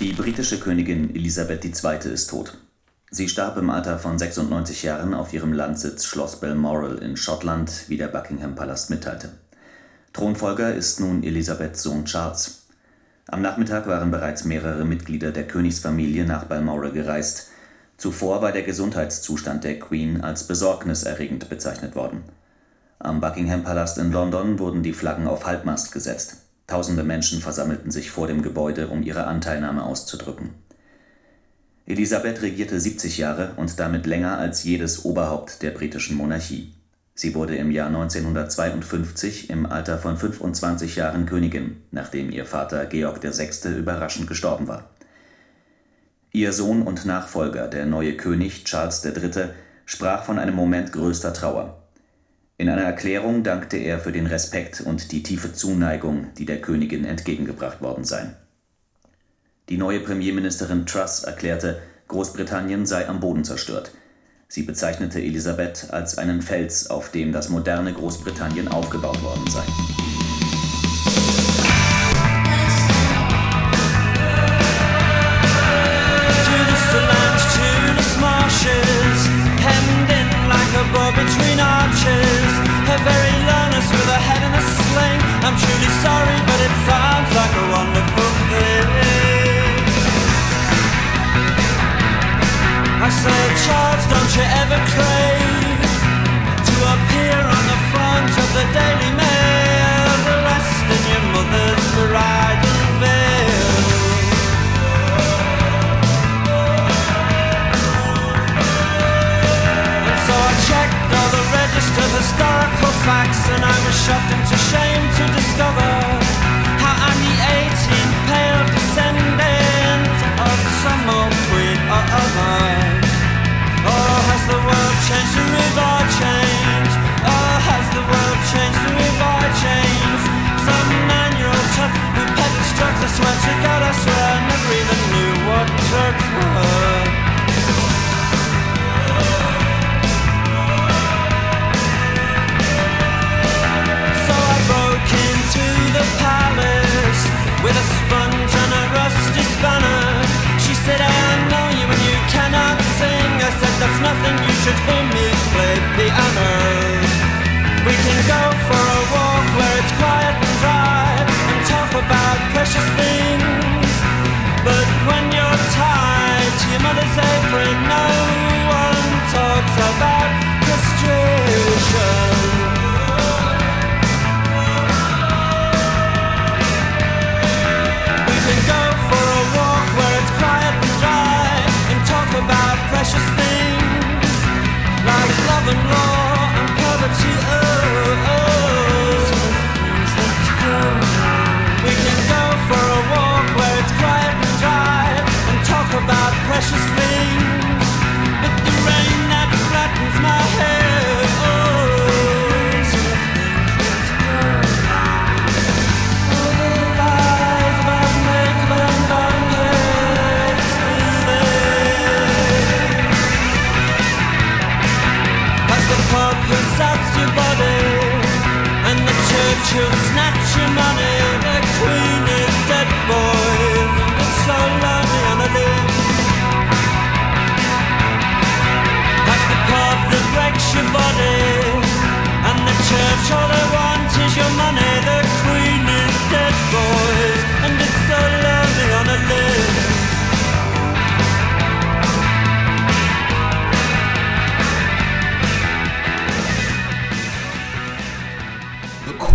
Die britische Königin Elisabeth II. ist tot. Sie starb im Alter von 96 Jahren auf ihrem Landsitz Schloss Balmoral in Schottland, wie der Buckingham-Palast mitteilte. Thronfolger ist nun Elisabeths Sohn Charles. Am Nachmittag waren bereits mehrere Mitglieder der Königsfamilie nach Balmoral gereist. Zuvor war der Gesundheitszustand der Queen als besorgniserregend bezeichnet worden. Am Buckingham-Palast in London wurden die Flaggen auf Halbmast gesetzt. Tausende Menschen versammelten sich vor dem Gebäude, um ihre Anteilnahme auszudrücken. Elisabeth regierte 70 Jahre und damit länger als jedes Oberhaupt der britischen Monarchie. Sie wurde im Jahr 1952 im Alter von 25 Jahren Königin, nachdem ihr Vater Georg VI. überraschend gestorben war. Ihr Sohn und Nachfolger, der neue König Charles III., sprach von einem Moment größter Trauer. In einer Erklärung dankte er für den Respekt und die tiefe Zuneigung, die der Königin entgegengebracht worden seien. Die neue Premierministerin Truss erklärte, Großbritannien sei am Boden zerstört. Sie bezeichnete Elisabeth als einen Fels, auf dem das moderne Großbritannien aufgebaut worden sei. Charles don't you ever crave To appear on the front of the Daily Mail? In your mother's bridal veil And so I checked all the registered historical facts And I was shocked into shame to discover How I'm the 18th pale descendant Of some old changed, the river changed Oh, has the world changed, the river changed Some man-year-old chap who I swear to God, I swear I never even knew what drugs were the palace with a sponge and a rusty spanner. She said, I know you and you cannot sing. I said, that's nothing, should hear me play. We can go for a walk where it's quiet and dry and talk about precious things. Precious things. But the rain that flattens my hair. Money. The queen is dead, boys, and it's so lonely on a limb.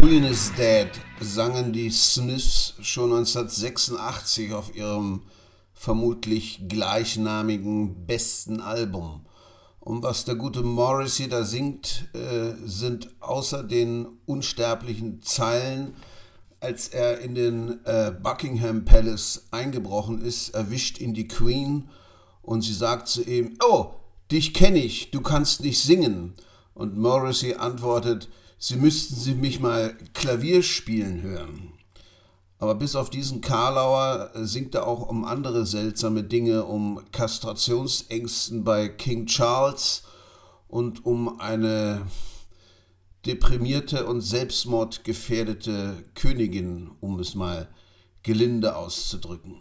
Queen is dead, sangen die Smiths schon 1986 auf ihrem vermutlich gleichnamigen besten Album. Und was der gute Morrissey da singt, äh, sind außer den unsterblichen Zeilen, als er in den äh, Buckingham Palace eingebrochen ist, erwischt ihn die Queen und sie sagt zu ihm, oh, dich kenne ich, du kannst nicht singen. Und Morrissey antwortet, Sie müssten Sie mich mal Klavier spielen hören. Aber bis auf diesen Karlauer singt er auch um andere seltsame Dinge, um Kastrationsängsten bei King Charles und um eine deprimierte und selbstmordgefährdete Königin, um es mal gelinde auszudrücken.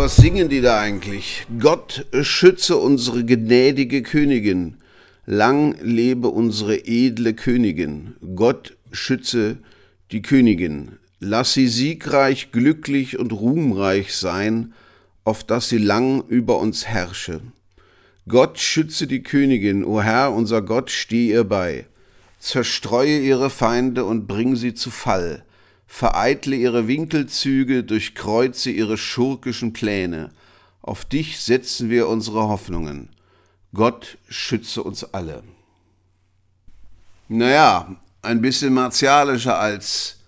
Was singen die da eigentlich? Gott schütze unsere gnädige Königin. Lang lebe unsere edle Königin. Gott schütze die Königin. Lass sie siegreich, glücklich und ruhmreich sein, auf dass sie lang über uns herrsche. Gott schütze die Königin, o Herr, unser Gott, steh ihr bei. Zerstreue ihre Feinde und bring sie zu Fall vereitle ihre Winkelzüge, durchkreuze ihre schurkischen Pläne. Auf dich setzen wir unsere Hoffnungen. Gott schütze uns alle. Naja, ein bisschen martialischer als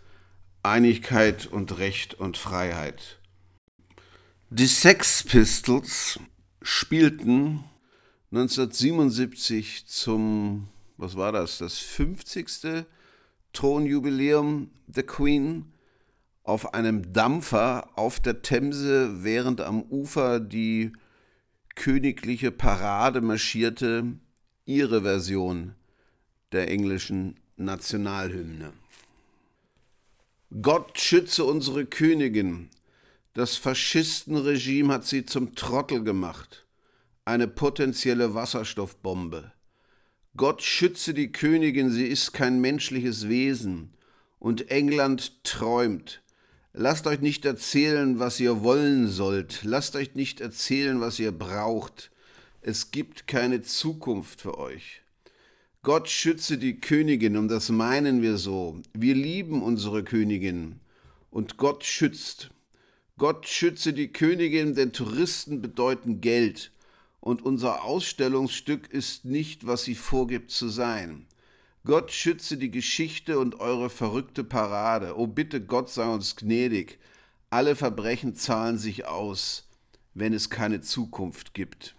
Einigkeit und Recht und Freiheit. Die Sex Pistols spielten 1977 zum, was war das, das 50. Thronjubiläum der Queen auf einem Dampfer auf der Themse, während am Ufer die königliche Parade marschierte, ihre Version der englischen Nationalhymne. Gott schütze unsere Königin. Das Faschistenregime hat sie zum Trottel gemacht. Eine potenzielle Wasserstoffbombe. Gott schütze die Königin, sie ist kein menschliches Wesen. Und England träumt. Lasst euch nicht erzählen, was ihr wollen sollt. Lasst euch nicht erzählen, was ihr braucht. Es gibt keine Zukunft für euch. Gott schütze die Königin, und das meinen wir so. Wir lieben unsere Königin. Und Gott schützt. Gott schütze die Königin, denn Touristen bedeuten Geld und unser Ausstellungsstück ist nicht, was sie vorgibt zu sein. Gott schütze die Geschichte und eure verrückte Parade. O bitte, Gott sei uns gnädig. Alle Verbrechen zahlen sich aus, wenn es keine Zukunft gibt.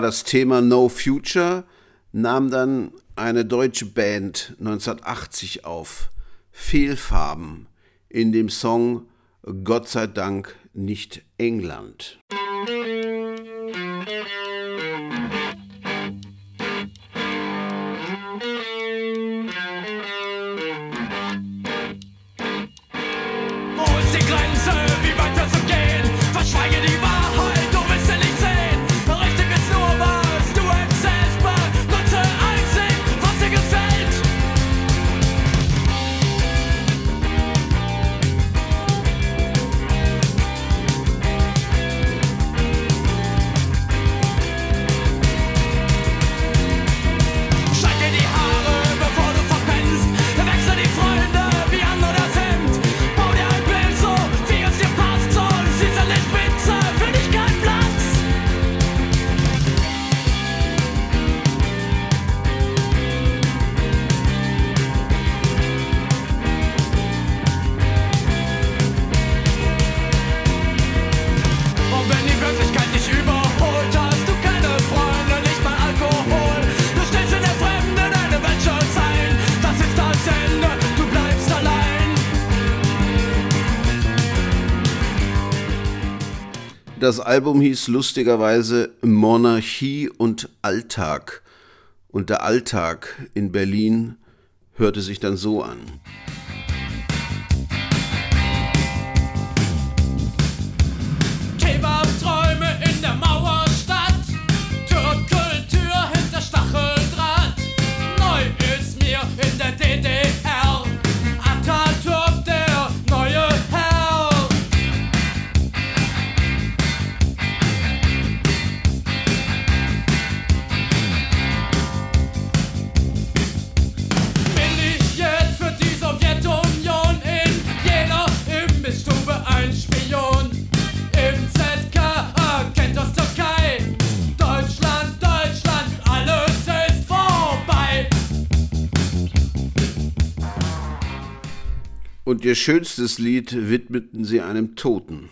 Das Thema No Future nahm dann eine deutsche Band 1980 auf. Fehlfarben in dem Song Gott sei Dank nicht England. Das Album hieß lustigerweise Monarchie und Alltag. Und der Alltag in Berlin hörte sich dann so an. Und ihr schönstes Lied widmeten sie einem Toten.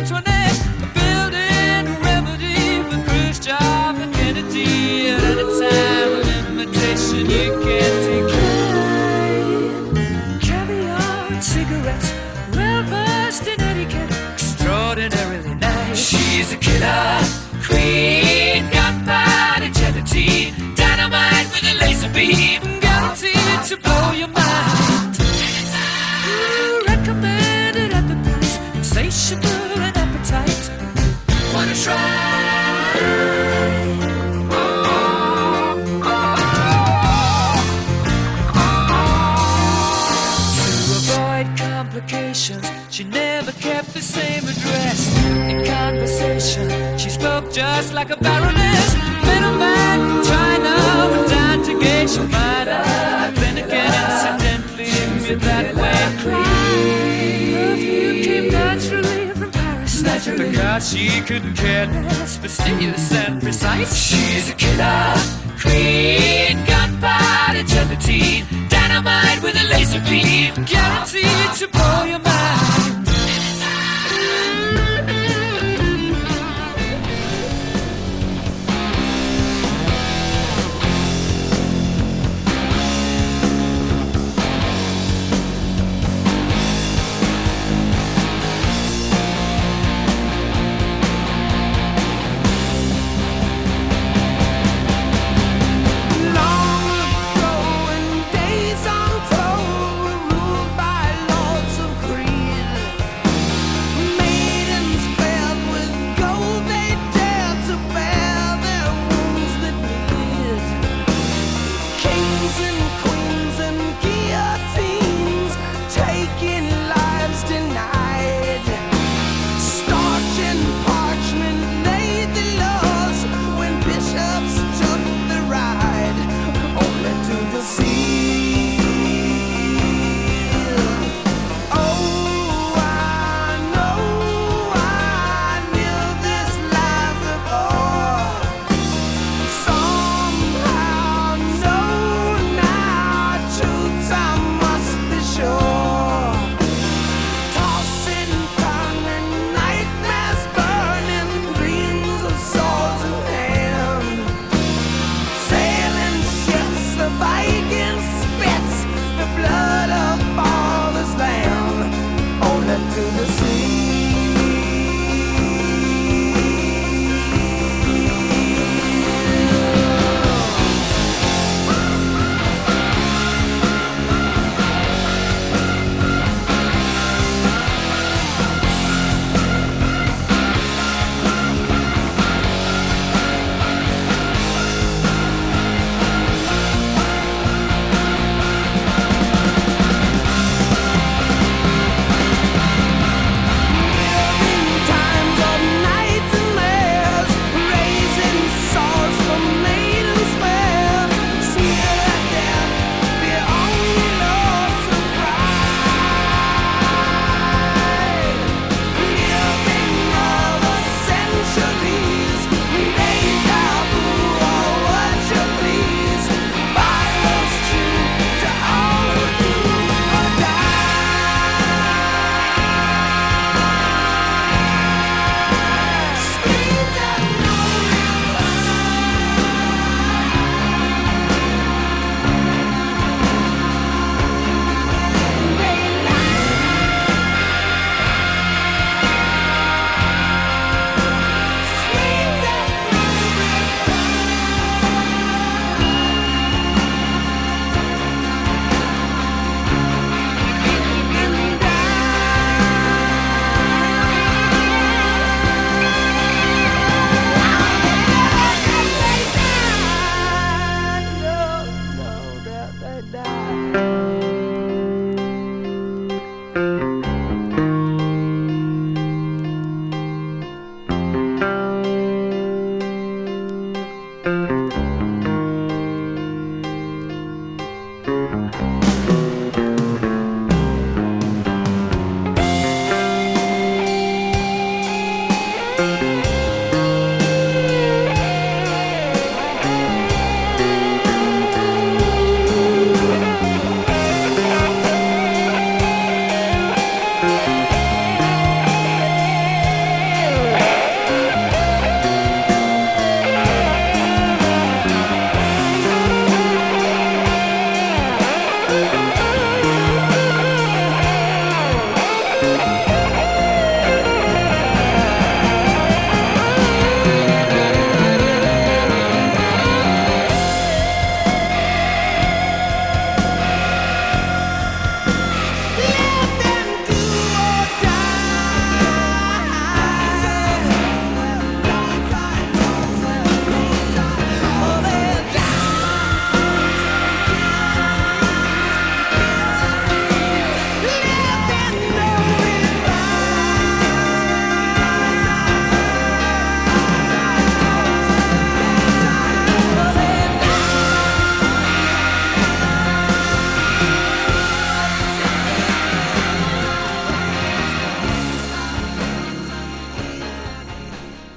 Notre Dame.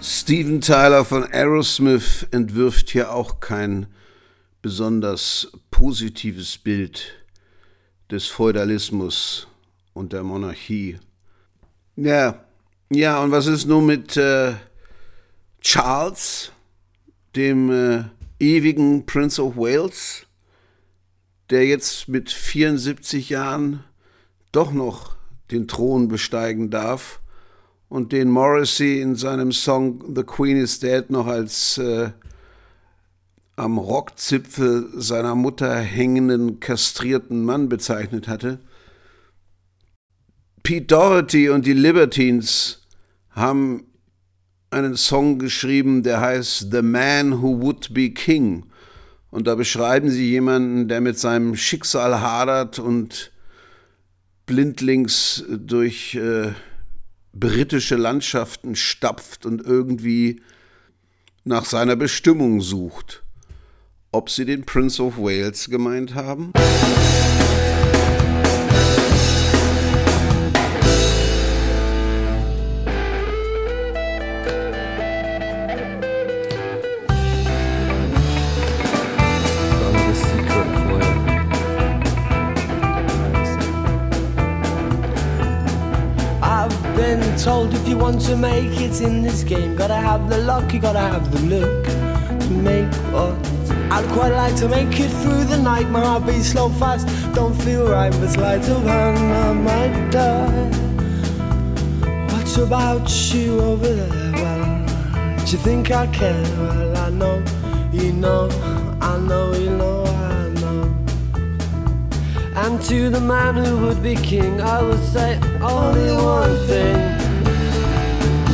Steven Tyler von Aerosmith entwirft hier auch kein besonders positives Bild des Feudalismus und der Monarchie. Ja, ja, und was ist nun mit äh, Charles, dem äh, ewigen Prince of Wales, der jetzt mit 74 Jahren doch noch den Thron besteigen darf und den Morrissey in seinem Song The Queen is Dead noch als äh, am Rockzipfel seiner Mutter hängenden, kastrierten Mann bezeichnet hatte. Pete Doherty und die Libertines haben einen Song geschrieben, der heißt The Man Who Would Be King. Und da beschreiben sie jemanden, der mit seinem Schicksal hadert und blindlings durch äh, britische Landschaften stapft und irgendwie nach seiner Bestimmung sucht. Ob sie den Prince of Wales gemeint haben? Told if you want to make it in this game, gotta have the luck, you gotta have the look to make what. I'd quite like to make it through the night. My heart beats slow, fast, don't feel right, but sleight of hand, I might die. What about you over there? Well, do you think I care? Well, I know, you know, I know, you know, I know. And to the man who would be king, I would say only one thing.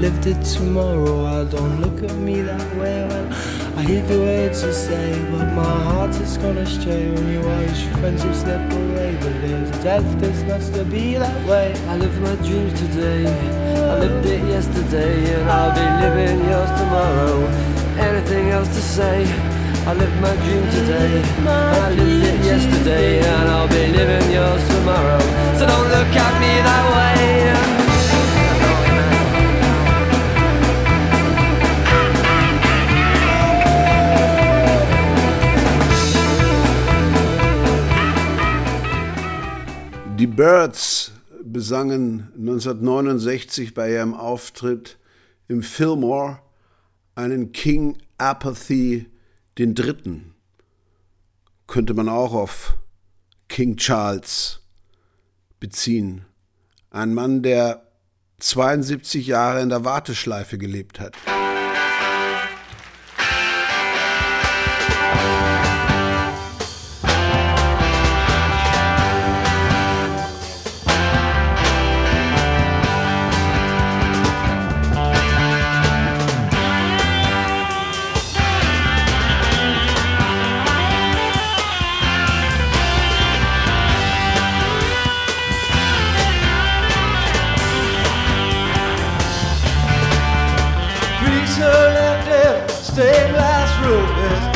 lived it tomorrow. I don't look at me that way I hear the words you say, but my heart is gonna stray when you watch friendship slip away. But there's a death that's not to be that way. I live my dreams today, I lived it yesterday, and I'll be living yours tomorrow. Anything else to say? I lived my dream today, I lived it yesterday, and I'll be living yours tomorrow. So don't look at me that way. Birds besangen 1969 bei ihrem Auftritt im Fillmore einen King Apathy den Dritten. Könnte man auch auf King Charles beziehen. Ein Mann, der 72 Jahre in der Warteschleife gelebt hat. stained glass room is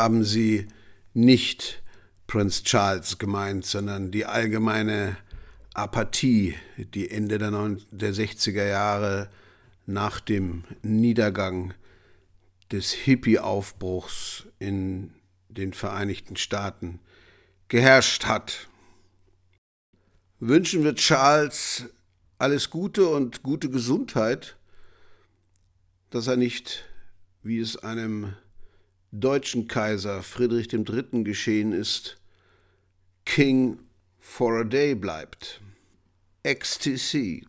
haben sie nicht Prince Charles gemeint, sondern die allgemeine Apathie, die Ende der, 60er Jahre nach dem Niedergang des Hippie-Aufbruchs in den Vereinigten Staaten geherrscht hat. Wünschen wir Charles alles Gute und gute Gesundheit, dass er nicht, wie es einem deutschen Kaiser Friedrich III. geschehen ist, King for a Day bleibt. XTC.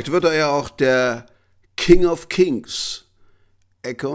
Vielleicht wird er ja auch der King of Kings, Echo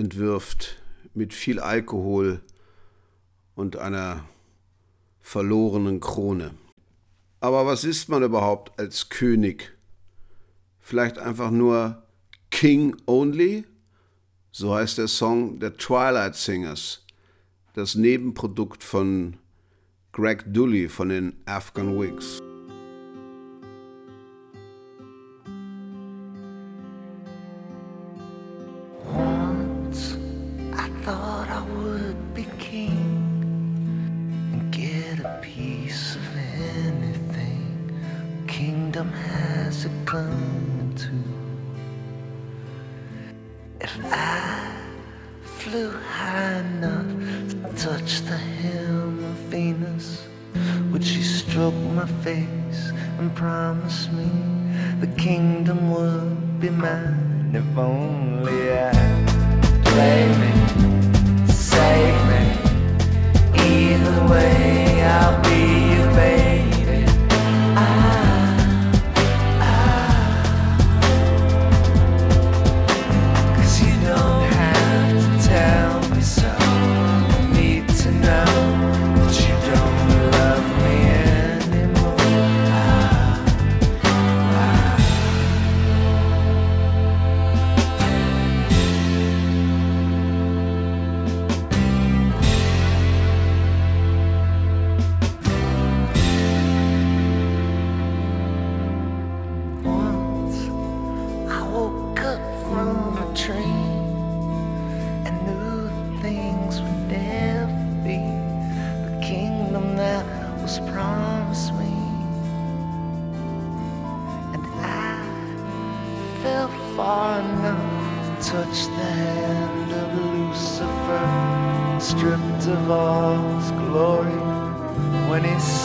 entwirft, mit viel Alkohol und einer verlorenen Krone. Aber was ist man überhaupt als König? Vielleicht einfach nur King Only? So heißt der Song der Twilight Singers, das Nebenprodukt von Greg Dully von den Afghan Wigs. come to. If I flew high enough to touch the hem of Venus, would she stroke my face and promise me the kingdom would be mine if only I play me, save me. Either way, I'll be your baby.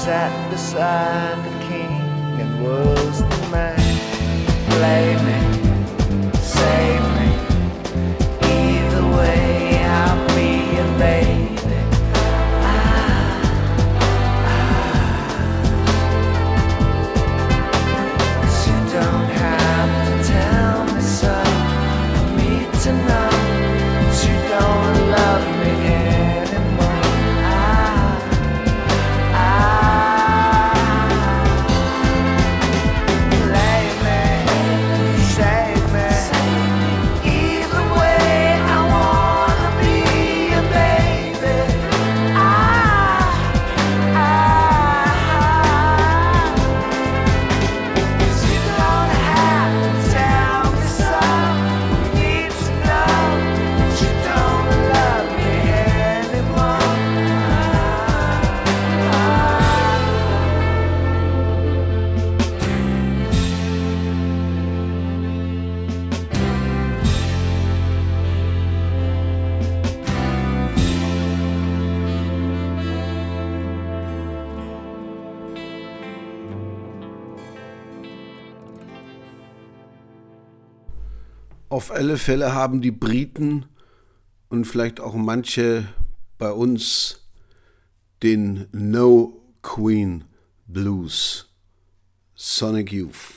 sat beside the king and was. alle Fälle haben die Briten und vielleicht auch manche bei uns den No Queen Blues. Sonic Youth.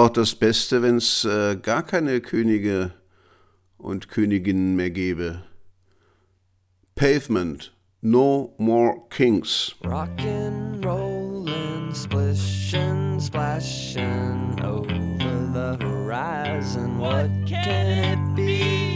auch das Beste, wenn es äh, gar keine Könige und Königinnen mehr gäbe. Pavement, no more kings. Rockin', rollin', splishin', splashin' over the horizon. What can it be?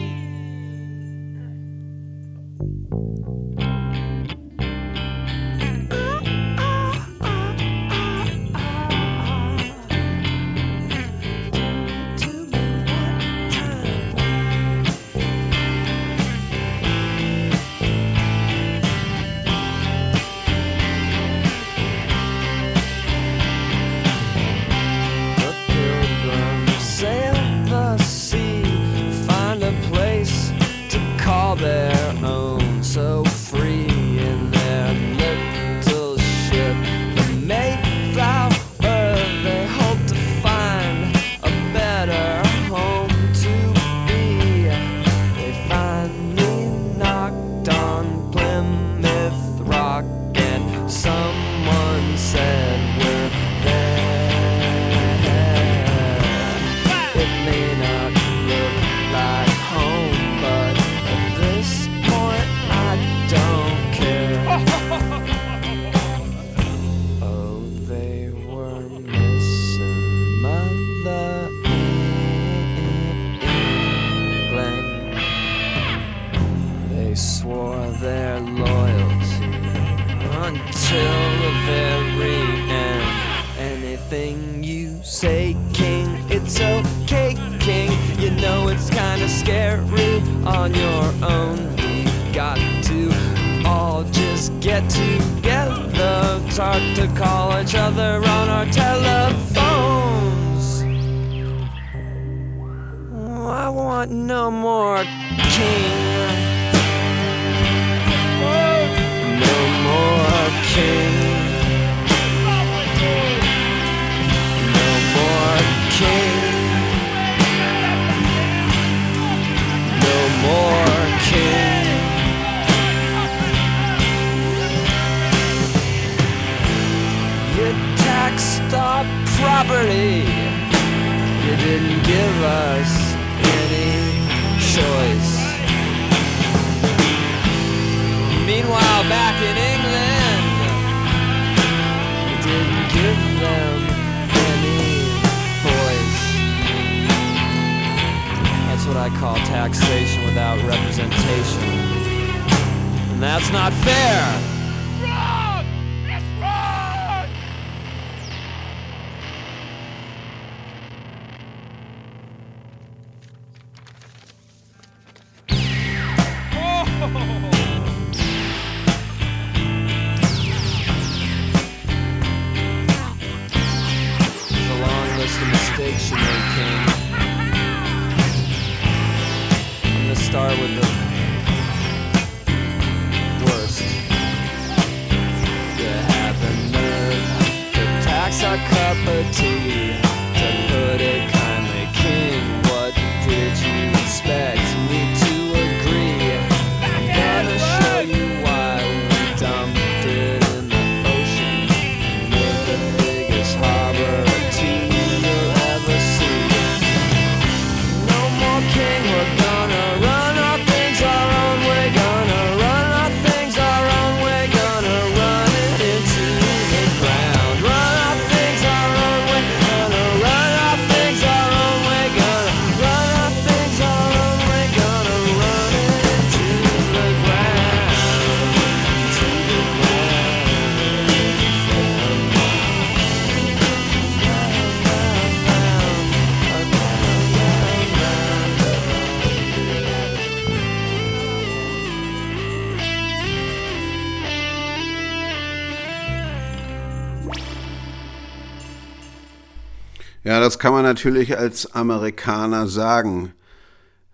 Kann man natürlich als Amerikaner sagen.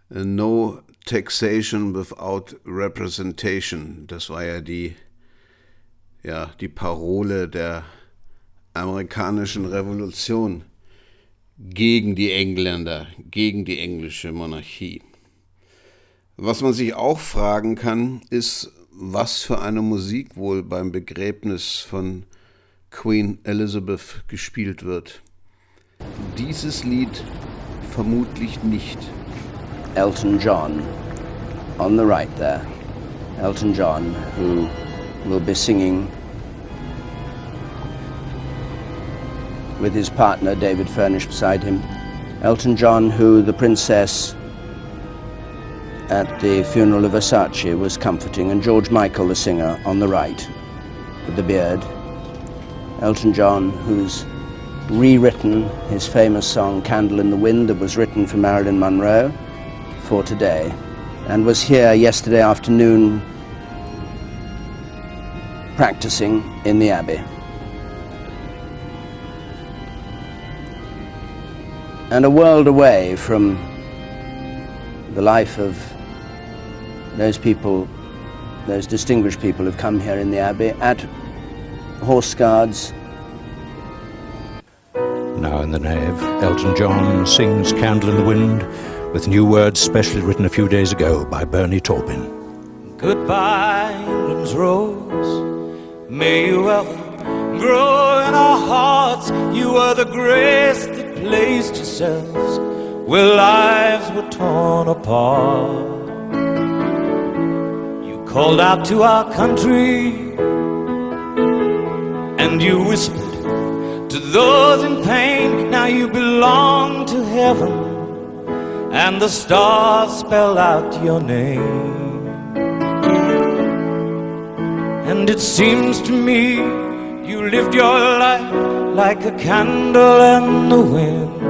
No taxation without representation. Das war ja die, ja, die Parole der amerikanischen Revolution gegen die Engländer, gegen die englische Monarchie. Was man sich auch fragen kann, ist, was für eine Musik wohl beim Begräbnis von Queen Elizabeth gespielt wird. Dieses Lied vermutlich nicht. Elton John, on the right there. Elton John, who will be singing with his partner David Furnish beside him. Elton John, who the princess at the funeral of Versace was comforting, and George Michael, the singer, on the right with the beard. Elton John, who's rewritten his famous song Candle in the Wind that was written for Marilyn Monroe for today and was here yesterday afternoon practicing in the Abbey. And a world away from the life of those people, those distinguished people who've come here in the Abbey at Horse Guards Now in the nave, Elton John sings Candle in the Wind with new words specially written a few days ago by Bernie Taupin. Goodbye, England's rose. May you ever grow in our hearts. You are the grace that placed yourselves where lives were torn apart. You called out to our country and you whispered those in pain. Now you belong to heaven, and the stars spell out your name. And it seems to me you lived your life like a candle in the wind,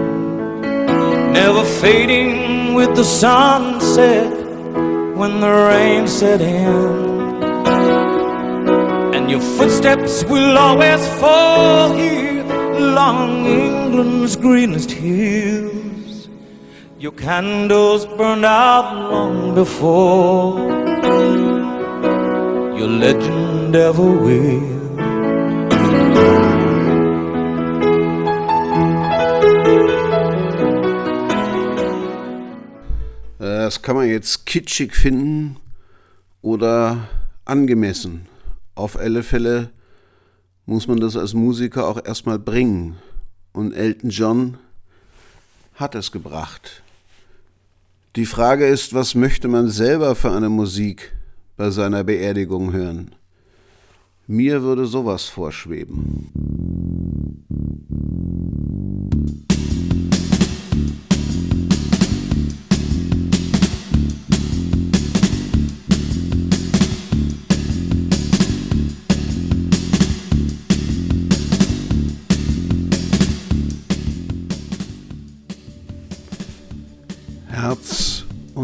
never fading with the sunset when the rain set in. And your footsteps will always fall here along England's greenest hills. Your candles burned out long before your legend ever will. Das kann man jetzt kitschig finden oder angemessen. Auf alle Fälle muss man das als Musiker auch erstmal bringen. Und Elton John hat es gebracht. Die Frage ist, was möchte man selber für eine Musik bei seiner Beerdigung hören? Mir würde sowas vorschweben.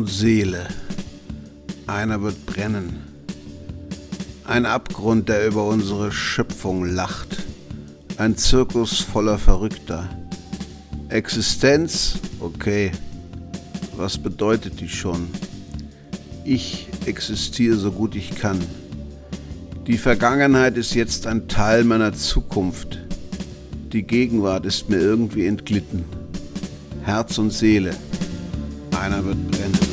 Und Seele. Einer wird brennen. Ein Abgrund, der über unsere Schöpfung lacht. Ein Zirkus voller Verrückter. Existenz? Okay. Was bedeutet die schon? Ich existiere so gut ich kann. Die Vergangenheit ist jetzt ein Teil meiner Zukunft. Die Gegenwart ist mir irgendwie entglitten. Herz und Seele. Einer wird brennen.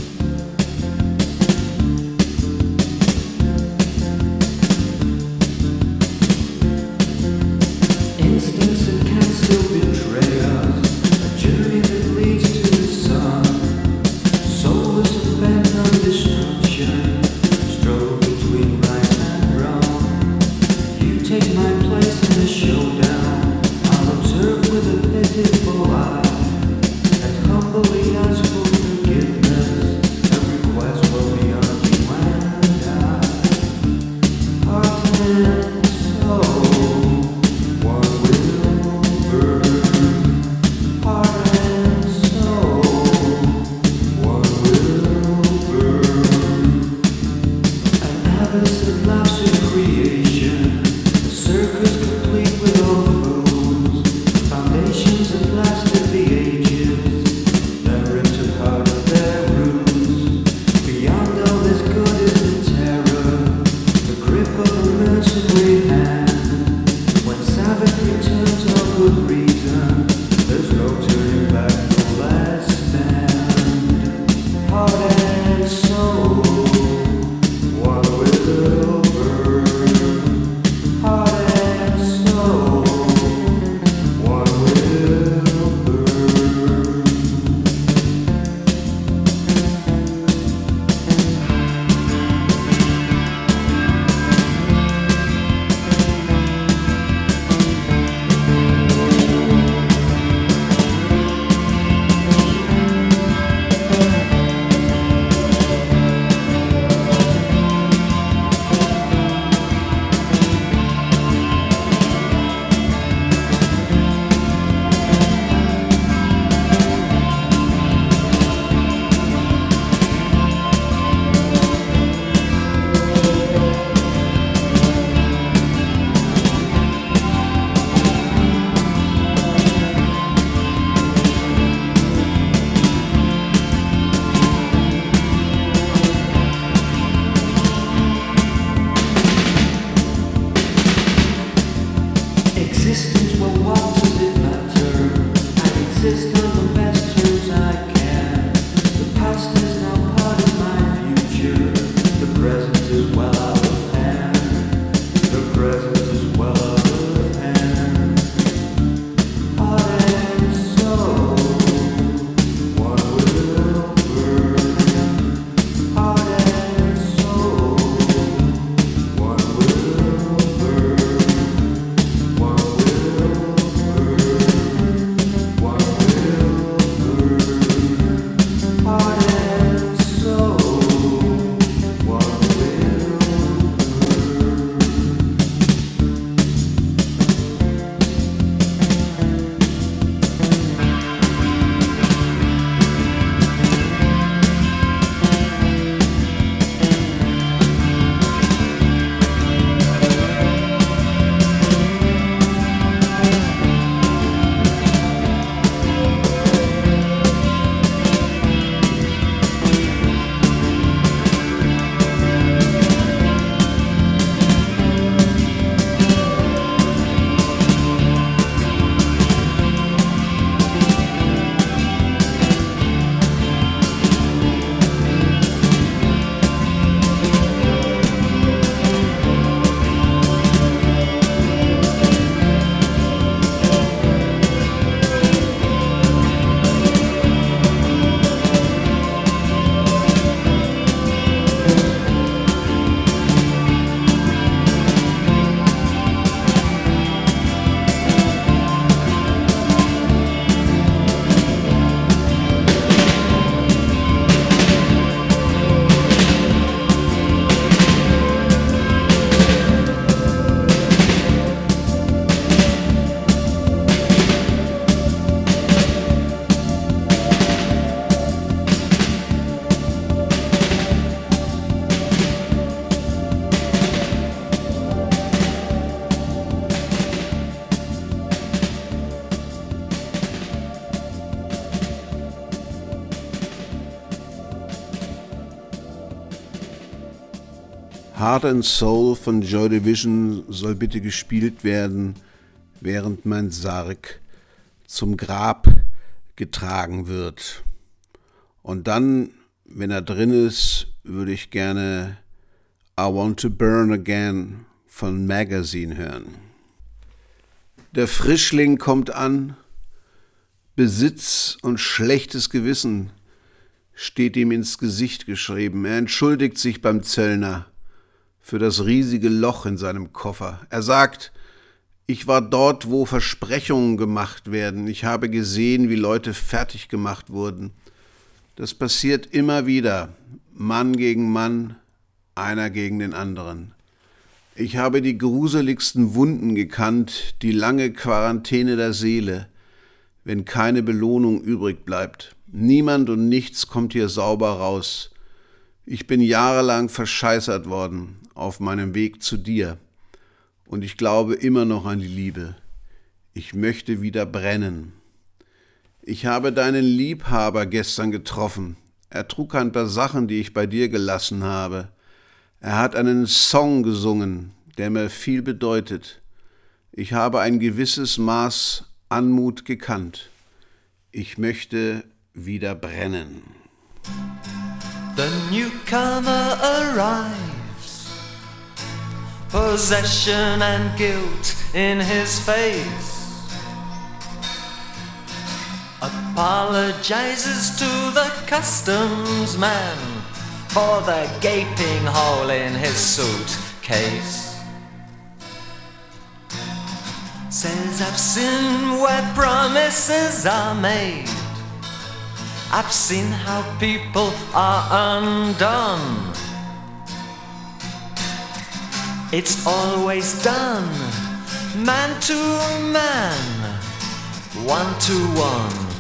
Heart and Soul von Joy Division soll bitte gespielt werden, während mein Sarg zum Grab getragen wird. Und dann, wenn er drin ist, würde ich gerne I Want to Burn Again von Magazine hören. Der Frischling kommt an, Besitz und schlechtes Gewissen steht ihm ins Gesicht geschrieben. Er entschuldigt sich beim Zöllner für das riesige Loch in seinem Koffer. Er sagt, ich war dort, wo Versprechungen gemacht werden. Ich habe gesehen, wie Leute fertig gemacht wurden. Das passiert immer wieder. Mann gegen Mann, einer gegen den anderen. Ich habe die gruseligsten Wunden gekannt, die lange Quarantäne der Seele, wenn keine Belohnung übrig bleibt. Niemand und nichts kommt hier sauber raus. Ich bin jahrelang verscheißert worden auf meinem Weg zu dir. Und ich glaube immer noch an die Liebe. Ich möchte wieder brennen. Ich habe deinen Liebhaber gestern getroffen. Er trug ein paar Sachen, die ich bei dir gelassen habe. Er hat einen Song gesungen, der mir viel bedeutet. Ich habe ein gewisses Maß Anmut gekannt. Ich möchte wieder brennen. The newcomer arrives, possession and guilt in his face. Apologizes to the customs man for the gaping hole in his suitcase. Says I've seen where promises are made. I've seen how people are undone. It's always done, man to man, one to one.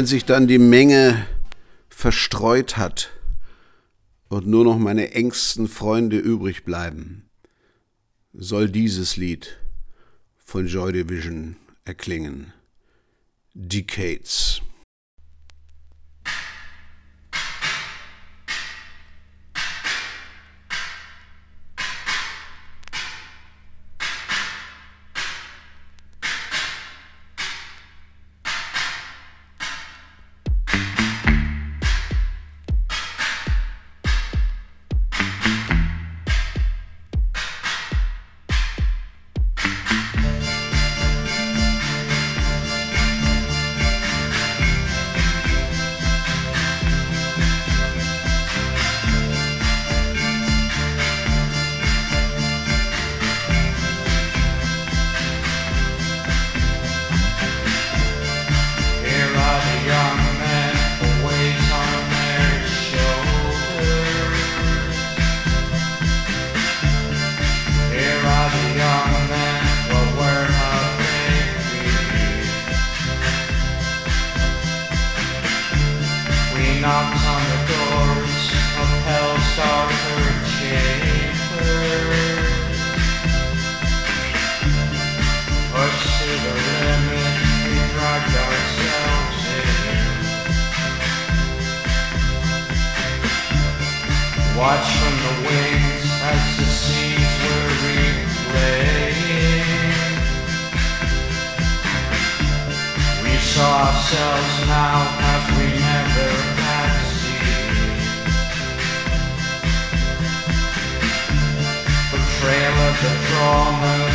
wenn sich dann die Menge verstreut hat und nur noch meine engsten Freunde übrig bleiben, soll dieses Lied von Joy Division erklingen. Decades. watching the wings as the seas were replaying. We saw ourselves now as we never had seen. The trail of the drama.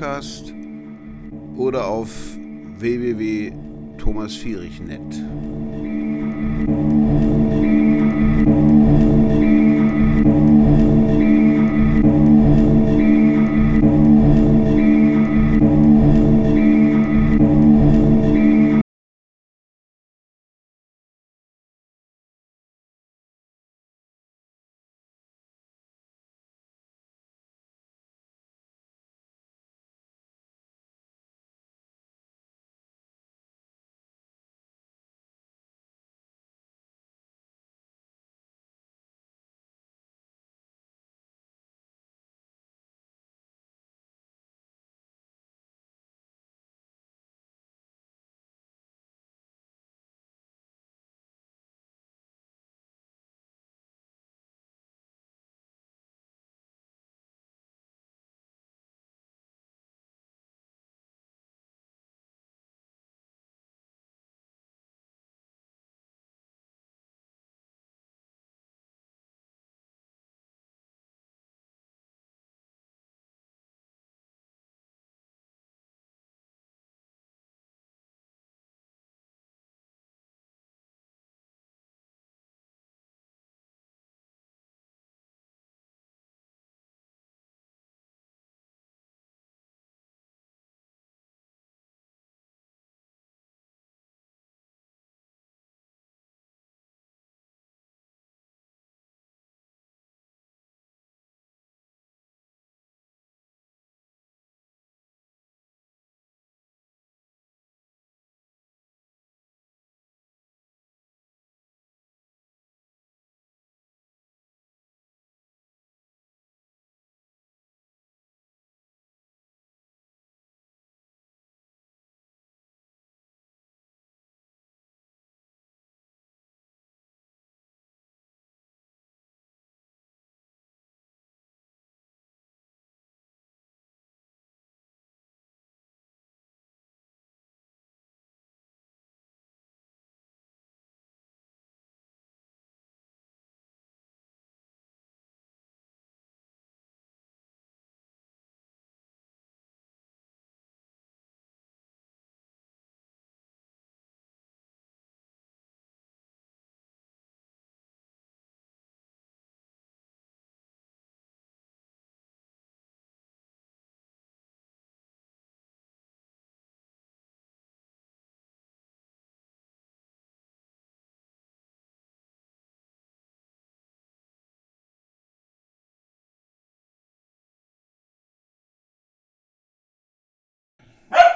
Podcast oder auf www.thomasvierich.net.